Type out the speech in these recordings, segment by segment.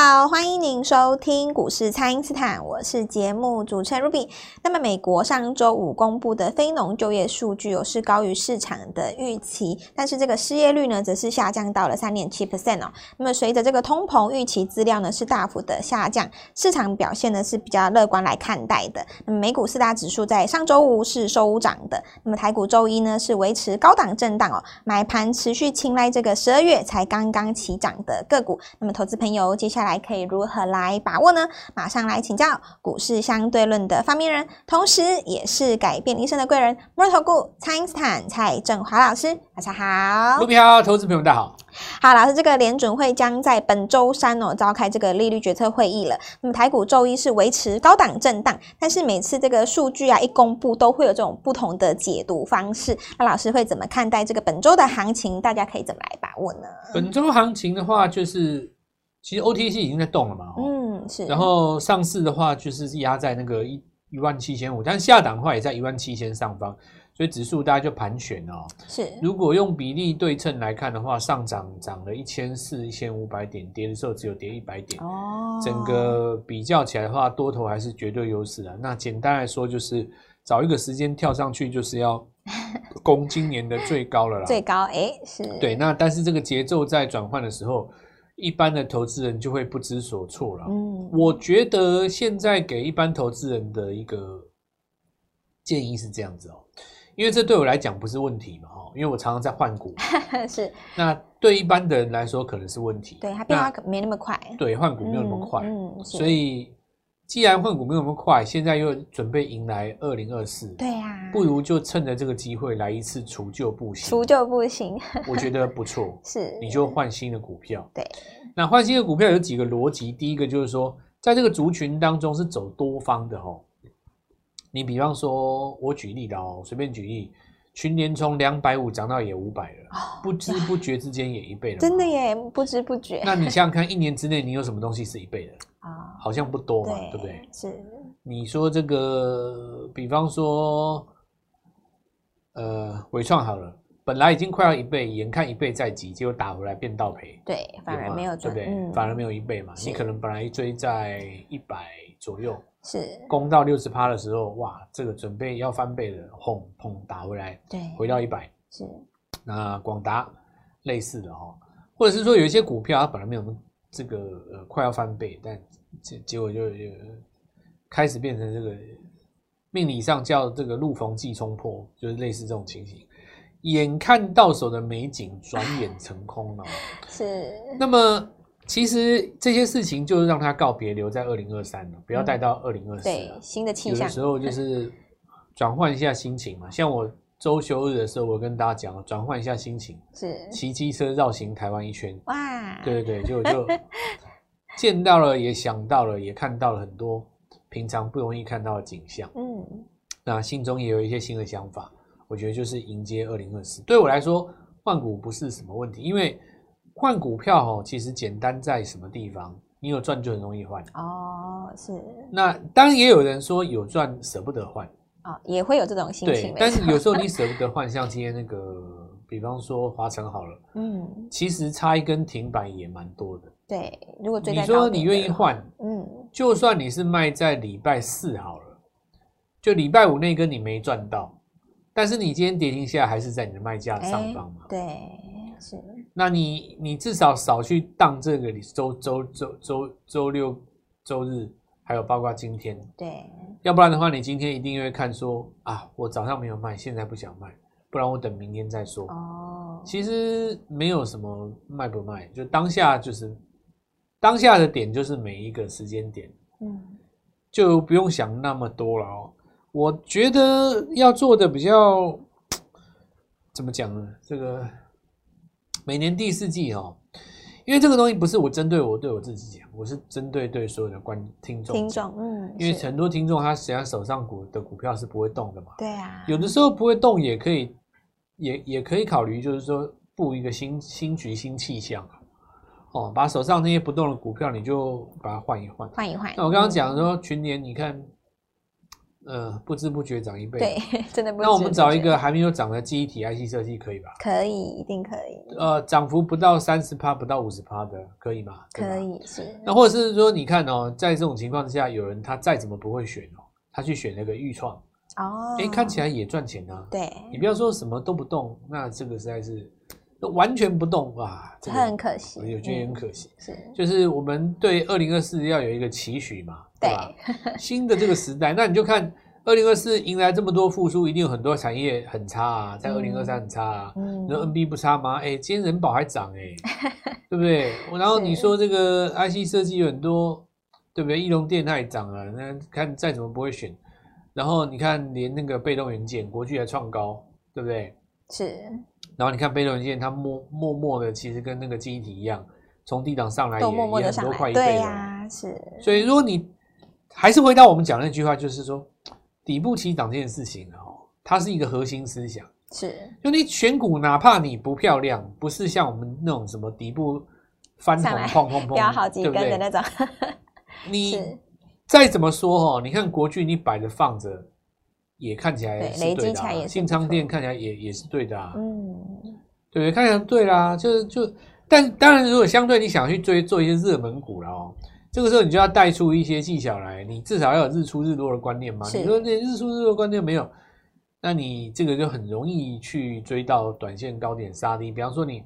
好，欢迎您收听股市蔡因斯坦，我是节目主持人 Ruby。那么，美国上周五公布的非农就业数据哦是高于市场的预期，但是这个失业率呢，则是下降到了三点七 percent 哦。那么，随着这个通膨预期资料呢是大幅的下降，市场表现呢是比较乐观来看待的。那么，美股四大指数在上周五是收涨的，那么台股周一呢是维持高档震荡哦，买盘持续青睐这个十二月才刚刚起涨的个股。那么，投资朋友接下来。来可以如何来把握呢？马上来请教股市相对论的发明人，同时也是改变一生的贵人——摩尔投顾蔡因斯坦蔡振华老师。大家好，股票投资朋友大家好。好，老师，这个联准会将在本周三哦召开这个利率决策会议了。那么台股周一是维持高档震荡，但是每次这个数据啊一公布，都会有这种不同的解读方式。那老师会怎么看待这个本周的行情？大家可以怎么来把握呢？本周行情的话，就是。其实 OTC 已经在动了嘛，嗯是。然后上市的话就是压在那个一一万七千五，但下档的话也在一万七千上方，所以指数大家就盘旋哦。是。如果用比例对称来看的话，上涨涨了一千四一千五百点，跌的时候只有跌一百点。哦。整个比较起来的话，多头还是绝对优势的。那简单来说就是找一个时间跳上去，就是要攻今年的最高了啦。最高哎是。对，那但是这个节奏在转换的时候。一般的投资人就会不知所措了。嗯，我觉得现在给一般投资人的一个建议是这样子哦，因为这对我来讲不是问题嘛，哈，因为我常常在换股。是。那对一般的人来说可能是问题。对，它变化没那么快。对，换股没有那么快。嗯，嗯，所以。既然换股没有那么快，现在又准备迎来二零二四，对呀，不如就趁着这个机会来一次除旧布新。除旧布新，我觉得不错。是，你就换新的股票。对，那换新的股票有几个逻辑，第一个就是说，在这个族群当中是走多方的哦。你比方说，我举例的哦，随便举例，群联从两百五涨到也五百了，不知不觉之间也一倍了。真的耶，不知不觉。那你想想看，一年之内你有什么东西是一倍的？啊，好像不多嘛，对，对不对？是。你说这个，比方说，呃，伟创好了，本来已经快要一倍，眼看一倍在即，结果打回来变倒赔。对，反而没有赚，对不对？嗯、反而没有一倍嘛。你可能本来追在一百左右，是。攻到六十趴的时候，哇，这个准备要翻倍的，轰砰打回来，对，回到一百。是。那广达类似的哈，或者是说有一些股票它本来没有那么。这个呃快要翻倍，但结结果就就开始变成这个命理上叫这个路逢忌冲破，就是类似这种情形。眼看到手的美景，转眼成空了。是。那么其实这些事情就是让他告别，留在二零二三了，不要带到二零二四。对，新的气象。有的时候就是转换一下心情嘛，像我。周休日的时候，我跟大家讲，转换一下心情，是骑机车绕行台湾一圈。哇，对对对，就就 见到了，也想到了，也看到了很多平常不容易看到的景象。嗯，那心中也有一些新的想法。我觉得就是迎接二零二四。对我来说，换股不是什么问题，因为换股票哦，其实简单在什么地方？你有赚就很容易换。哦，是。那当然也有人说有赚舍不得换。也会有这种心情，对，但是有时候你 舍不得换，像今天那个，比方说华晨好了，嗯，其实差一根停板也蛮多的。对，如果你说你愿意换，嗯，就算你是卖在礼拜四好了，就礼拜五那根你没赚到，但是你今天跌停下来还是在你的卖价上方嘛？对，是。那你你至少少去当这个周周周周周六周日。还有包括今天，对，要不然的话，你今天一定会看说啊，我早上没有卖，现在不想卖，不然我等明天再说。哦，其实没有什么卖不卖，就当下就是当下的点就是每一个时间点，嗯，就不用想那么多了哦。我觉得要做的比较怎么讲呢？这个每年第四季哦。因为这个东西不是我针对我对我自己讲，我是针对对所有的观听众。听众，嗯，因为很多听众他实际上手上股的股票是不会动的嘛。对啊。有的时候不会动也可以，也也可以考虑，就是说布一个新新局新气象哦，把手上那些不动的股票，你就把它换一换。换一换。那我刚刚讲说群联，你看呃，不知不觉涨一倍。对，真的不知不觉。那我们找一个还没有涨的记忆体 IC 设计可以吧？可以，一定可以。呃，涨幅不到三十趴，不到五十趴的，可以吗？可以是。那或者是说，你看哦，在这种情况之下，有人他再怎么不会选哦，他去选那个预创哦，哎，看起来也赚钱啊。对，你不要说什么都不动，那这个实在是完全不动哇，这个、很可惜，我觉得很可惜。嗯、是，就是我们对二零二四要有一个期许嘛，对吧？新的这个时代，那你就看。二零二四迎来这么多复苏，一定有很多产业很差啊，在二零二三很差啊。嗯，那 NB 不差吗？哎、欸，今天人保还涨哎、欸，对不对？然后你说这个 IC 设计有很多，对不对？义隆电它也涨了，那看再怎么不会选。然后你看连那个被动元件，国巨还创高，对不对？是。然后你看被动元件，它默默默的，其实跟那个记忆体一样，从低档上来也很多快一倍了。对呀、啊，是。所以如果你还是回到我们讲那句话，就是说。底部起涨这件事情哦，它是一个核心思想。是，就你选股，哪怕你不漂亮，不是像我们那种什么底部翻红碰碰碰，飙好几根的那种。你再怎么说哦，你看国巨，你摆着放着，也看起来是对的、啊。信昌店看起来也也是对的啊。嗯，对不对？看起来对啦，就是就，但当然，如果相对你想去追做一些热门股了哦。这个时候你就要带出一些技巧来，你至少要有日出日落的观念嘛。你说这日出日落观念没有，那你这个就很容易去追到短线高点杀低。比方说你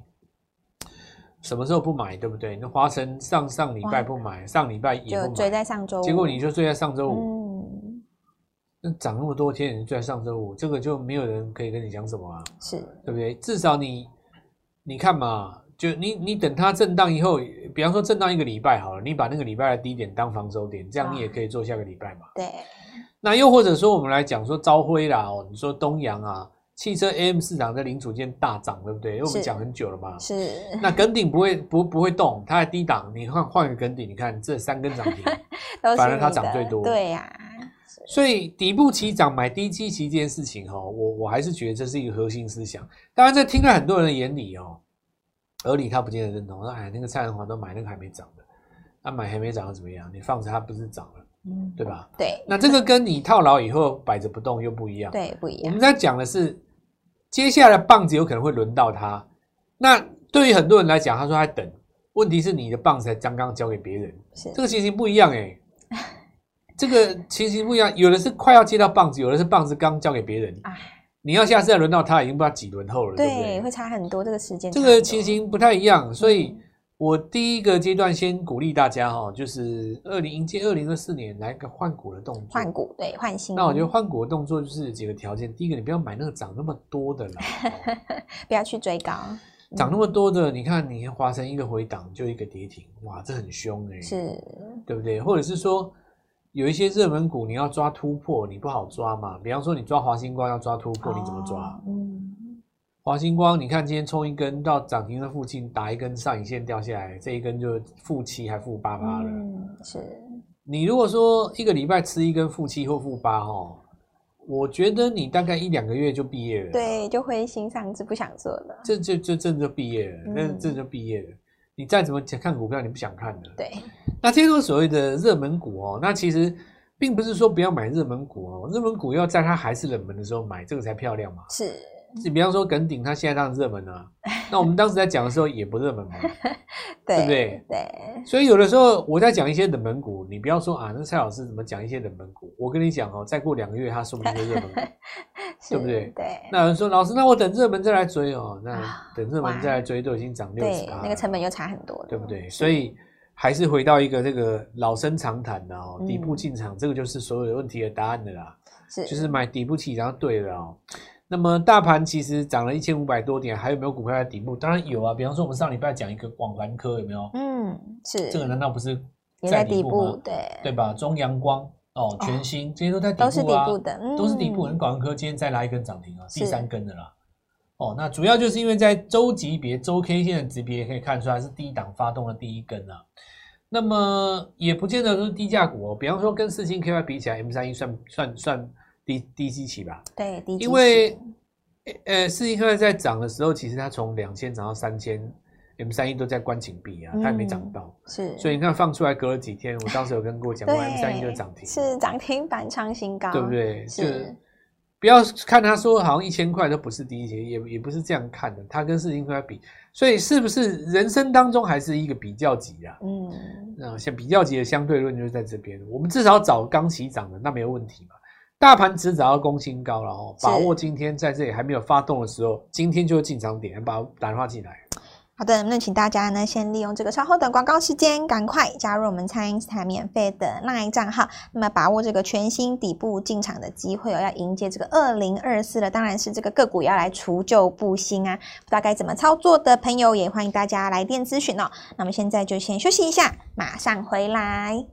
什么时候不买，对不对？那华城上上礼拜不买，上礼拜也不买，就追在上周五，结果你就追在上周五。嗯，那涨那么多天，你追在上周五，这个就没有人可以跟你讲什么啊？是对不对？至少你你看嘛。就你你等它震荡以后，比方说震荡一个礼拜好了，你把那个礼拜的低点当防守点，这样你也可以做下个礼拜嘛。对。那又或者说我们来讲说朝辉啦，哦，你说东阳啊，汽车 AM 市场的零组件大涨，对不对？因为我们讲很久了嘛。是。那梗顶不会不不会动，它在低档，你换换个梗顶，你看这三根涨停，反而它涨最多。对呀、啊。所以底部起涨买低基期这件事情哈，我我还是觉得这是一个核心思想。当然，在听在很多人的眼里哦。而你他不见得认同，说哎，那个蔡文华都买那个还没涨的，那、啊、买还没涨的怎么样？你放着它不是涨了，嗯，对吧？对。那这个跟你套牢以后摆着不动又不一样，对，不一样。我们在讲的是接下来棒子有可能会轮到他。那对于很多人来讲，他说他等，问题是你的棒子才刚刚交给别人，是这个情形不一样哎、欸，这个情形不一样，有的是快要接到棒子，有的是棒子刚交给别人。你要下次再轮到他，已经不知道几轮后了，对，对不对？会差很多这个时间。这个情形不太一样，所以我第一个阶段先鼓励大家哈，就是二零迎接二零二四年来个换股的动作。换股对，换新。那我觉得换股的动作就是几个条件，第一个你不要买那个涨那么多的了，不要去追高。涨那么多的，你看你华晨一个回档就一个跌停，哇，这很凶哎、欸，是，对不对？或者是说。有一些热门股，你要抓突破，你不好抓嘛。比方说，你抓华星光要抓突破，你怎么抓？嗯，华星光，你看今天冲一根到涨停的附近，打一根上影线掉下来，这一根就负七还负八八了。嗯，是。你如果说一个礼拜吃一根负七或负八哈，我觉得你大概一两个月就毕业了。对，就灰心丧志，不想做了。这就就这就毕业了，那这就毕业了。你再怎么看股票，你不想看的。对，那这种所谓的热门股哦，那其实并不是说不要买热门股哦，热门股要在它还是冷门的时候买，这个才漂亮嘛。是。你比方说耿鼎，它现在当然热门啊。那我们当时在讲的时候也不热门嘛，对不对？对。所以有的时候我在讲一些冷门股，你不要说啊，那蔡老师怎么讲一些冷门股？我跟你讲哦，再过两个月，它说不定就热门股，对不对？对。那有人说老师，那我等热门再来追哦。那等热门再来追，都已经涨六十了，那个成本又差很多，对不对？所以还是回到一个这个老生常谈的哦，底部进场，这个就是所有的问题的答案的啦。是，就是买底部起，然后对了哦。那么大盘其实涨了一千五百多点，还有没有股票在底部？当然有啊，比方说我们上礼拜讲一个广环科，有没有？嗯，是。这个难道不是在底部吗？对，对吧？中阳光哦，全新这些都在底部啊，都是底部的，嗯、都是底部。广环科今天再拉一根涨停啊，第三根的啦。哦，那主要就是因为在周级别、周 K 线的级别可以看出来是低档发动的第一根啊。那么也不见得都是低价股哦，比方说跟四星 KY 比起来，M 三一算算算。算低低基期吧，对，低因为呃，四星科在涨的时候，其实它从两千涨到三千，M 三一都在关紧闭啊，它也没涨到，是，所以你看放出来隔了几天，我当时有跟各位讲过，M 三一就涨停，是涨停板创新高，对不对？是。不要看他说好像一千块都不是第一节，也也不是这样看的，他跟世芯科比，所以是不是人生当中还是一个比较级啊？嗯，那像比较级的相对论就是在这边，我们至少找刚起涨的，那没有问题嘛。大盘只找到攻新高了哦，把握今天在这里还没有发动的时候，今天就进场点，把打电话进来。好的，那请大家呢先利用这个稍后的广告时间，赶快加入我们蔡因斯坦免费的 LINE 账号，那么把握这个全新底部进场的机会哦，要迎接这个二零二四了，当然是这个个股要来除旧布新啊，不知道该怎么操作的朋友，也欢迎大家来电咨询哦。那么现在就先休息一下，马上回来。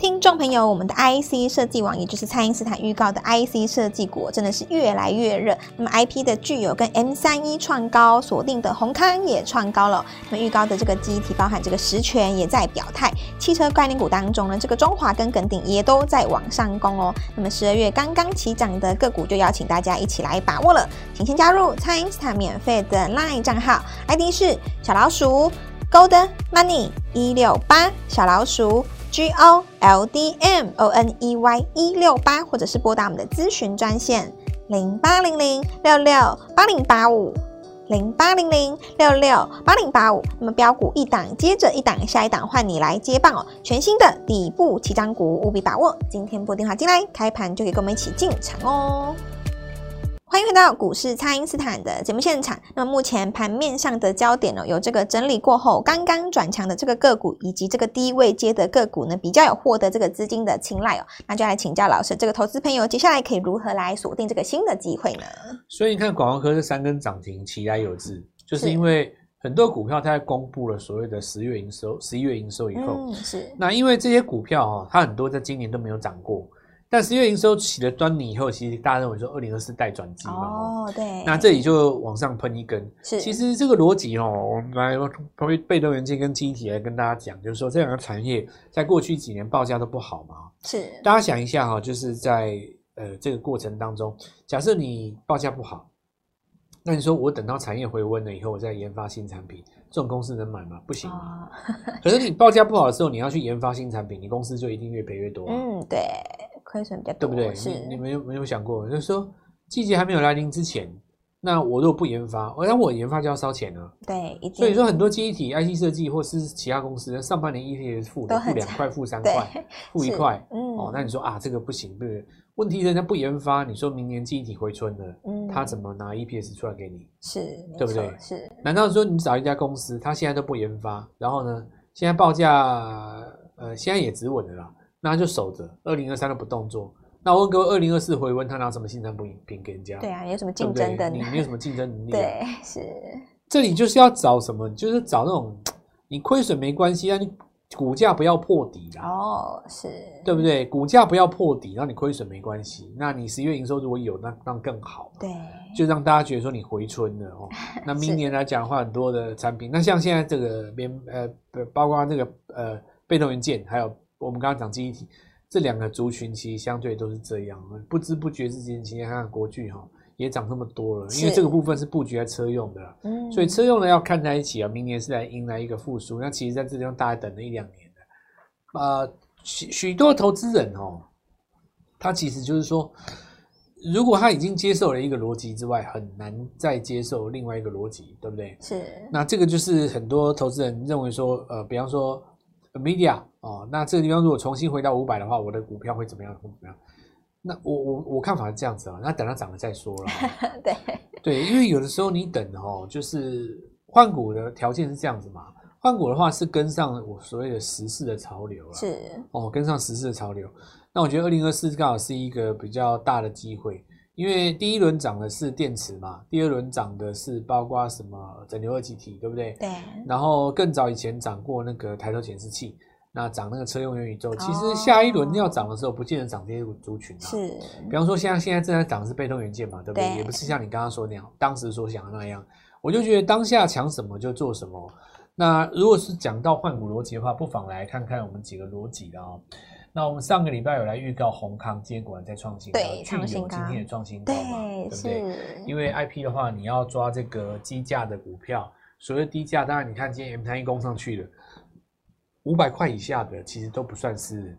听众朋友，我们的 IC 设计网，也就是蔡因斯坦预告的 IC 设计股，真的是越来越热。那么 IP 的具有跟 M 三一创高，锁定的閎康也创高了。那么预告的这个记忆体，包含这个十銓也在表态。汽车概念股当中呢，这个中华跟耿鼎也都在往上攻哦。那么十二月刚刚起涨的个股，就邀请大家一起来把握了。请先加入蔡因斯坦免费的 LINE 账号，ID 是小老鼠 Gold Money 一六八小老鼠。G O L D M O N E Y 一六八，或者是拨打我们的咨询专线零八零零六六八零八五零八零零六六八零八五。那么标股一档接着一档，下一档换你来接棒哦！全新的底部起涨股，务必把握。今天拨电话进来，开盘就可以跟我们一起进场哦。欢迎回到股市，蔡因斯坦的节目现场。那么目前盘面上的焦点呢，有这个整理过后刚刚转强的这个个股，以及这个低位接的个股呢，比较有获得这个资金的青睐哦。那就来请教老师，这个投资朋友接下来可以如何来锁定这个新的机会呢？所以你看，广告科这三根涨停，其来有自，就是因为很多股票它在公布了所谓的十月营收、十一月营收以后，嗯，是。那因为这些股票哈，它很多在今年都没有涨过。但十月营收起了端倪以后，其实大家认为说二零二四带转机嘛，哦，对，那这里就往上喷一根。是，其实这个逻辑哦，我们来从被动元件跟记忆体来跟大家讲，就是说这两个产业在过去几年报价都不好嘛。是，大家想一下哈，就是在呃这个过程当中，假设你报价不好，那你说我等到产业回温了以后，我再研发新产品，这种公司能买吗？不行嘛。哦、可是你报价不好的时候，你要去研发新产品，你公司就一定越赔越多。嗯，对。亏损比较多，对不对？是你你没有没有想过，就是说季节还没有来临之前，那我如果不研发，那我研发就要烧钱了。对，所以说很多记忆体、IC 设计或是其他公司，上半年 EPS 负的，负两块、负三块、负一块，嗯，哦，那你说啊，这个不行，对不对？问题人家不研发，你说明年记忆体回春了，嗯，他怎么拿 EPS 出来给你？是，对不对？是，难道说你找一家公司，他现在都不研发，然后呢，现在报价呃，现在也止稳了啦。那就守着，二零二三都不动作。那我问各位，二零二四回温，他拿什么新产品给人家？对啊，有什么竞争的？你没有什么竞争能力？对，是。这里就是要找什么？就是找那种你亏损没关系，让你股价不要破底啦。哦，是，对不对？股价不要破底，让你亏损没关系。那你十一月营收如果有，那那更好。对，就让大家觉得说你回春了哦。那明年来讲的话，很多的产品，那像现在这个边呃，包括这个呃被动元件，还有。我们刚刚讲记忆体，这两个族群其实相对都是这样，不知不觉之间，今天看看国巨哈也涨这么多了，因为这个部分是布局在车用的，嗯，所以车用呢要看在一起啊，明年是来迎来一个复苏，那其实在这地方大概等了一两年的，呃，许许多投资人哦，他其实就是说，如果他已经接受了一个逻辑之外，很难再接受另外一个逻辑，对不对？是，那这个就是很多投资人认为说，呃，比方说。Media 哦，那这个地方如果重新回到五百的话，我的股票会怎么样？会怎么样？那我我我看法是这样子啊，那等它涨了再说了。对对，因为有的时候你等哦，就是换股的条件是这样子嘛。换股的话是跟上我所谓的时事的潮流啊，是哦，跟上时事的潮流。那我觉得二零二四刚好是一个比较大的机会。因为第一轮涨的是电池嘛，第二轮涨的是包括什么整流二极体，对不对？对。然后更早以前涨过那个抬头显示器，那涨那个车用元宇宙。其实下一轮要涨的时候，不见得涨这些族群啊。是。比方说，像现在正在涨的是被动元件嘛，对不对？对。也不是像你刚刚说那样，当时所想的那样。我就觉得当下抢什么就做什么。那如果是讲到换股逻辑的话，不妨来看看我们几个逻辑的啊。那我们上个礼拜有来预告宏康，结果在创新高，创新高，今天也创新高嘛，对，对不对？因为 IP 的话，你要抓这个低价的股票，所谓低价，当然你看今天 M 三一攻上去了，五百块以下的其实都不算是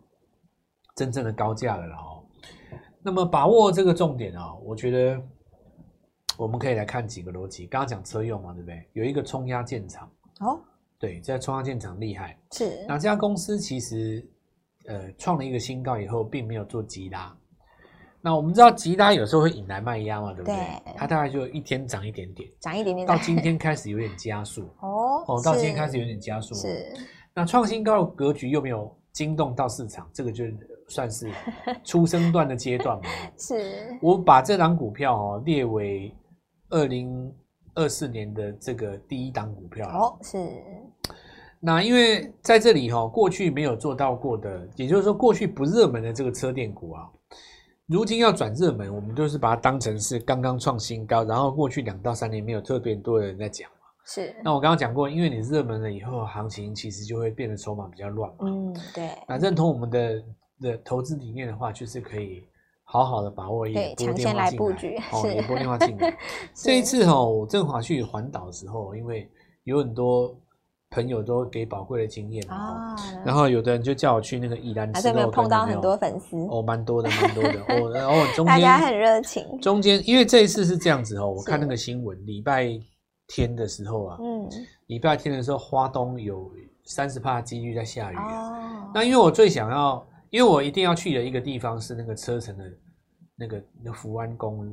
真正的高价了哦。那么把握这个重点啊，我觉得我们可以来看几个逻辑。刚刚讲车用嘛，对不对？有一个冲压建厂哦，对，在冲压建厂厉害是。哪家公司其实呃创了一个新高以后，并没有做急拉。那我们知道急拉有时候会引来卖压嘛，对不对？对，它大概就一天涨一点点，涨一点点，到今天开始有点加速哦哦，到今天开始有点加速。是，那创新高的格局又没有惊动到市场，这个就算是出生段的阶段嘛。是，我把这档股票哦列为二零二四年的这个第一档股票哦。是，那因为在这里哈，过去没有做到过的，也就是说过去不热门的这个车电股啊。如今要转热门，我们就是把它当成是刚刚创新高，然后过去两到三年没有特别多的人在讲嘛。是。那我刚刚讲过，因为你热门了以后，行情其实就会变得筹码比较乱嘛。嗯，对。那认同我们的的投资理念的话，就是可以好好的把握一波，对，抢先来布局，哦，也拨电话进来。这一次哈、哦，我正好去环岛的时候，因为有很多。朋友都给宝贵的经验啊，然后有的人就叫我去那个宜兰吃肉，有没有碰到很多粉丝？哦，蛮多的，蛮多的 哦。然后中间大家很热情。中间因为这一次是这样子哦，我看那个新闻，礼拜天的时候啊，嗯，礼拜天的时候，花东有三十帕几率在下雨啊。那因为我最想要，因为我一定要去的一个地方是那个车城的，那个那福安宫，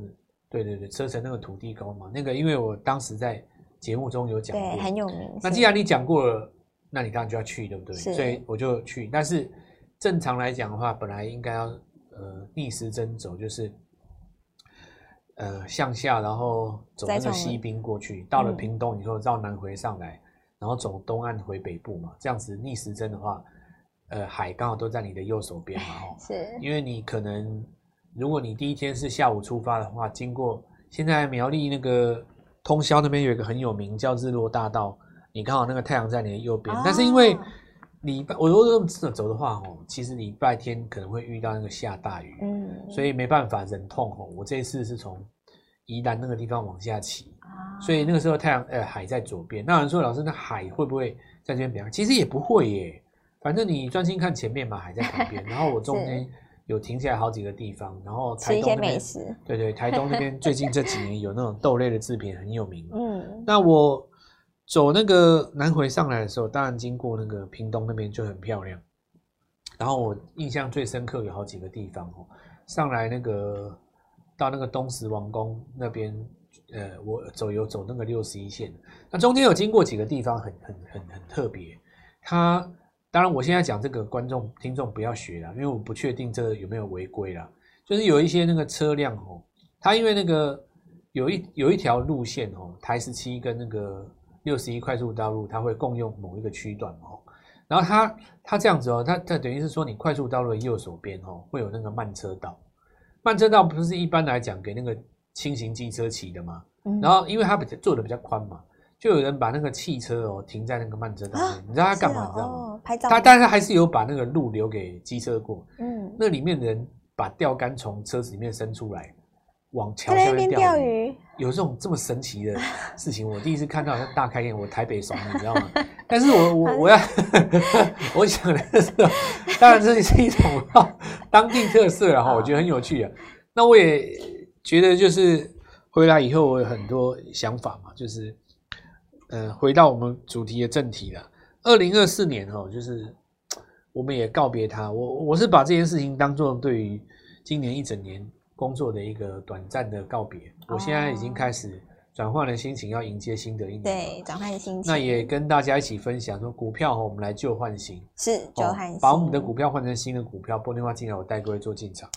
对对对，车城那个土地公嘛，那个因为我当时在。节目中有讲过，对，很有名。那既然你讲过了，那你当然就要去，对不对？所以我就去。但是正常来讲的话，本来应该要呃逆时针走，就是呃向下，然后走那个西滨过去，到了屏东以后绕南回上来，然后走东岸回北部嘛。这样子逆时针的话，呃，海刚好都在你的右手边嘛。哦，是。因为你可能如果你第一天是下午出发的话，经过现在苗栗那个。通宵那边有一个很有名叫日落大道，你刚好那个太阳在你的右边，哦，但是因为礼拜我如果这么走的话哦，其实礼拜天可能会遇到那个下大雨，嗯，所以没办法忍痛哦。我这一次是从宜兰那个地方往下骑，啊，所以那个时候太阳呃海在左边。那有人说老师，那海会不会在这边比较？其实也不会耶，反正你专心看前面嘛，海在旁边，然后我中间。有停下来好几个地方，然后台东那边，吃一些美食。对对，台东那边最近这几年有那种豆类的制品很有名。嗯，那我走那个南回上来的时候，当然经过那个屏东那边就很漂亮。然后我印象最深刻有好几个地方哦，上来那个到那个东石王宫那边，呃，我走有走那个六十一线，那中间有经过几个地方很很很很特别，它。当然，我现在讲这个观众听众不要学了，因为我不确定这个有没有违规啦。就是有一些那个车辆哦，它因为那个有一有一条路线哦，台十七跟那个六十一快速道路，它会共用某一个区段哦。然后它它这样子哦，它它等于是说，你快速道路的右手边哦，会有那个慢车道。慢车道不是一般来讲给那个轻型机车骑的吗？然后因为它比较做的比较宽嘛。就有人把那个汽车哦停在那个慢车道上面，你知道他干嘛？你知道吗？拍照。他但是还是有把那个路留给机车过。嗯。那里面的人把钓竿从车子里面伸出来，往桥下面钓鱼。有这种这么神奇的事情，我第一次看到，大开眼。我台北爽，你知道吗？但是我 我我要，我想的是，当然这是一种当地特色啊，哈，我觉得很有趣啊。那我也觉得就是回来以后，我有很多想法嘛，就是。呃，回到我们主题的正题了。二零二四年哦，就是我们也告别他。我我是把这件事情当做对于今年一整年工作的一个短暂的告别。我现在已经开始转换了心情，要迎接新的一年。对，转换心情。那也跟大家一起分享说，股票哦，我们来旧换新，是旧换新，把我们的股票换成新的股票。拨电话进来，我带各位做进场。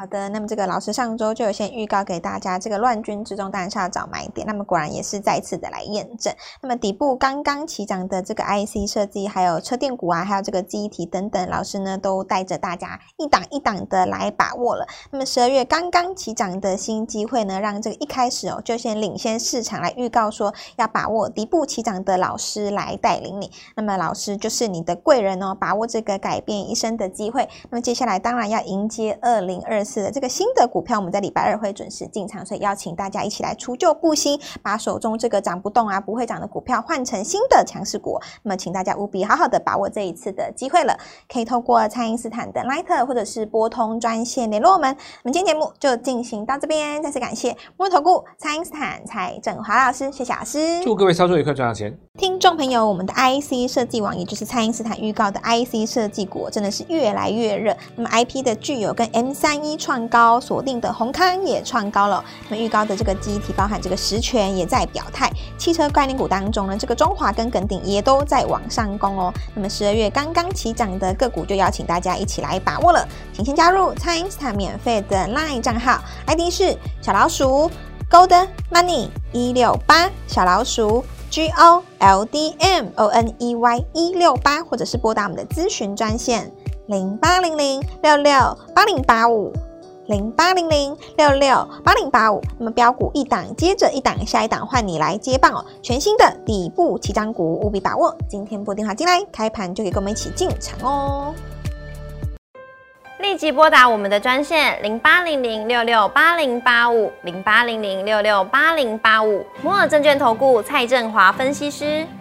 好的，那么这个老师上周就有先预告给大家，这个乱军之中当然是要找买点，那么果然也是再次的来验证。那么底部刚刚起涨的这个 IC 设计，还有车电股啊，还有这个记忆体等等，老师呢都带着大家一档一档的来把握了。那么十二月刚刚起涨的新机会呢，让这个一开始哦就先领先市场来预告说要把握底部起涨的老师来带领你。那么老师就是你的贵人哦，把握这个改变一生的机会。那么接下来当然要迎接二零二次的这个新的股票，我们在礼拜二会准时进场，所以邀请大家一起来除旧布新，把手中这个涨不动啊、不会涨的股票换成新的强势股。那么，请大家务必好好的把握这一次的机会了，可以透过蔡因斯坦的 Line 或者是拨通专线联络我们。我们今天节目就进行到这边，再次感谢摩尔投顾蔡因斯坦蔡振华老师，谢谢老师，祝各位操作愉快，赚到钱。听众朋友，我们的 IC 设计网，也就是蔡因斯坦预告的 IC 设计股，真的是越来越热。那么 IP 的具有跟 M 三一创高，锁定的红康也创高了。那么预告的这个记忆体，包含这个实权也在表态。汽车概念股当中呢，这个中华跟耿鼎也都在往上攻哦。那么十二月刚刚起涨的个股，就邀请大家一起来把握了。请先加入蔡因斯坦免费的 LINE 账号，ID 是小老鼠 Gold Money 一六八小老鼠。G O L D M O N E Y 一六八，或者是拨打我们的咨询专线零八零零六六八零八五零八零零六六八零八五。那么标股一档接着一档，下一档换你来接棒哦！全新的底部起涨股，务必把握。今天拨电话进来，开盘就可以跟我们一起进场哦。立即拨打我们的专线零八零零六六八零八五零八零零六六八零八五摩尔证券投顾蔡振华分析师。